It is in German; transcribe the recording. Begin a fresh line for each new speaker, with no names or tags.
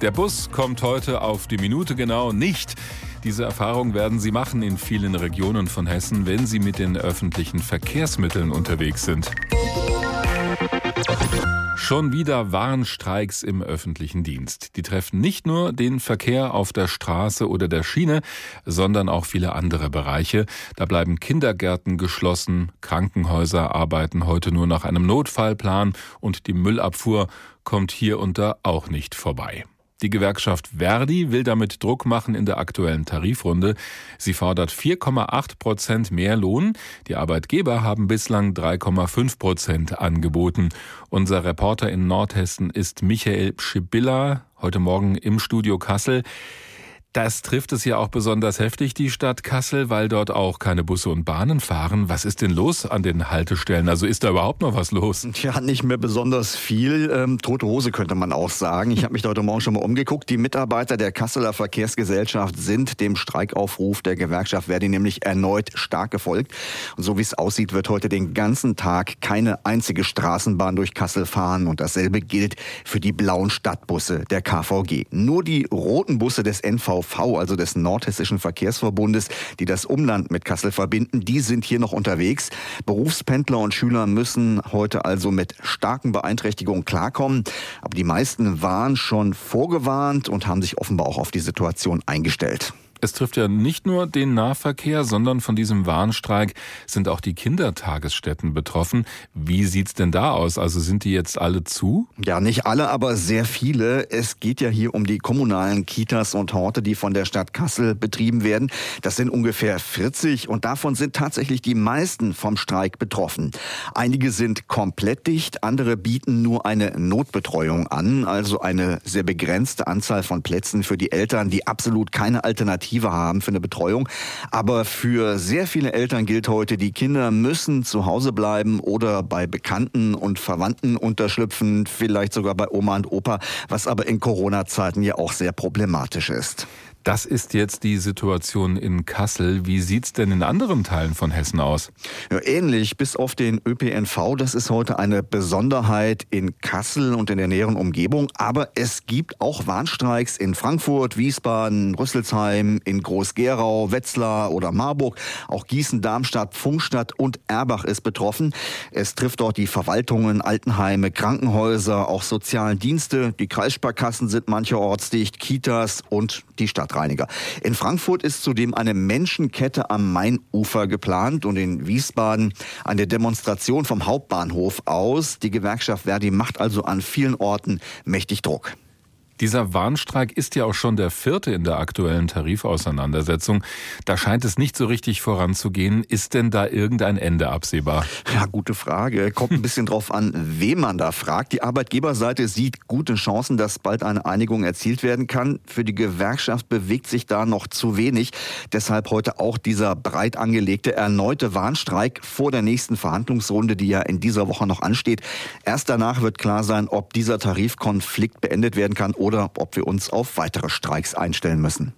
Der Bus kommt heute auf die Minute genau nicht. Diese Erfahrung werden Sie machen in vielen Regionen von Hessen, wenn Sie mit den öffentlichen Verkehrsmitteln unterwegs sind. Schon wieder Warnstreiks im öffentlichen Dienst. Die treffen nicht nur den Verkehr auf der Straße oder der Schiene, sondern auch viele andere Bereiche. Da bleiben Kindergärten geschlossen, Krankenhäuser arbeiten heute nur nach einem Notfallplan und die Müllabfuhr kommt hier und da auch nicht vorbei. Die Gewerkschaft Verdi will damit Druck machen in der aktuellen Tarifrunde. Sie fordert 4,8 Prozent mehr Lohn. Die Arbeitgeber haben bislang 3,5 Prozent angeboten. Unser Reporter in Nordhessen ist Michael Schibilla, heute Morgen im Studio Kassel. Das trifft es ja auch besonders heftig, die Stadt Kassel, weil dort auch keine Busse und Bahnen fahren. Was ist denn los an den Haltestellen? Also ist da überhaupt noch was los?
Ja, nicht mehr besonders viel. Ähm, tote Hose könnte man auch sagen. Ich habe mich heute Morgen schon mal umgeguckt. Die Mitarbeiter der Kasseler Verkehrsgesellschaft sind dem Streikaufruf der Gewerkschaft Verdi nämlich erneut stark gefolgt. Und so wie es aussieht, wird heute den ganzen Tag keine einzige Straßenbahn durch Kassel fahren. Und dasselbe gilt für die blauen Stadtbusse der KVG. Nur die roten Busse des NV NVV, also des Nordhessischen Verkehrsverbundes, die das Umland mit Kassel verbinden, die sind hier noch unterwegs. Berufspendler und Schüler müssen heute also mit starken Beeinträchtigungen klarkommen. Aber die meisten waren schon vorgewarnt und haben sich offenbar auch auf die Situation eingestellt.
Es trifft ja nicht nur den Nahverkehr, sondern von diesem Warnstreik sind auch die Kindertagesstätten betroffen. Wie sieht's denn da aus? Also sind die jetzt alle zu?
Ja, nicht alle, aber sehr viele. Es geht ja hier um die kommunalen Kitas und Horte, die von der Stadt Kassel betrieben werden. Das sind ungefähr 40 und davon sind tatsächlich die meisten vom Streik betroffen. Einige sind komplett dicht, andere bieten nur eine Notbetreuung an, also eine sehr begrenzte Anzahl von Plätzen für die Eltern, die absolut keine Alternative Alternative haben für eine Betreuung. Aber für sehr viele Eltern gilt heute, die Kinder müssen zu Hause bleiben oder bei Bekannten und Verwandten unterschlüpfen, vielleicht sogar bei Oma und Opa, was aber in Corona-Zeiten ja auch sehr problematisch ist.
Das ist jetzt die Situation in Kassel. Wie sieht's denn in anderen Teilen von Hessen aus?
Ja, ähnlich, bis auf den ÖPNV. Das ist heute eine Besonderheit in Kassel und in der näheren Umgebung. Aber es gibt auch Warnstreiks in Frankfurt, Wiesbaden, Rüsselsheim, in Groß-Gerau, Wetzlar oder Marburg. Auch Gießen, Darmstadt, Funkstadt und Erbach ist betroffen. Es trifft dort die Verwaltungen, Altenheime, Krankenhäuser, auch sozialen Dienste. Die Kreissparkassen sind mancherorts dicht, Kitas und die Stadtrat. Stadtreiniger. In Frankfurt ist zudem eine Menschenkette am Mainufer geplant und in Wiesbaden eine Demonstration vom Hauptbahnhof aus. Die Gewerkschaft Verdi macht also an vielen Orten mächtig Druck.
Dieser Warnstreik ist ja auch schon der vierte in der aktuellen Tarifauseinandersetzung. Da scheint es nicht so richtig voranzugehen. Ist denn da irgendein Ende absehbar?
Ja, gute Frage. Kommt ein bisschen drauf an, wem man da fragt. Die Arbeitgeberseite sieht gute Chancen, dass bald eine Einigung erzielt werden kann. Für die Gewerkschaft bewegt sich da noch zu wenig. Deshalb heute auch dieser breit angelegte erneute Warnstreik vor der nächsten Verhandlungsrunde, die ja in dieser Woche noch ansteht. Erst danach wird klar sein, ob dieser Tarifkonflikt beendet werden kann oder ob wir uns auf weitere Streiks einstellen müssen.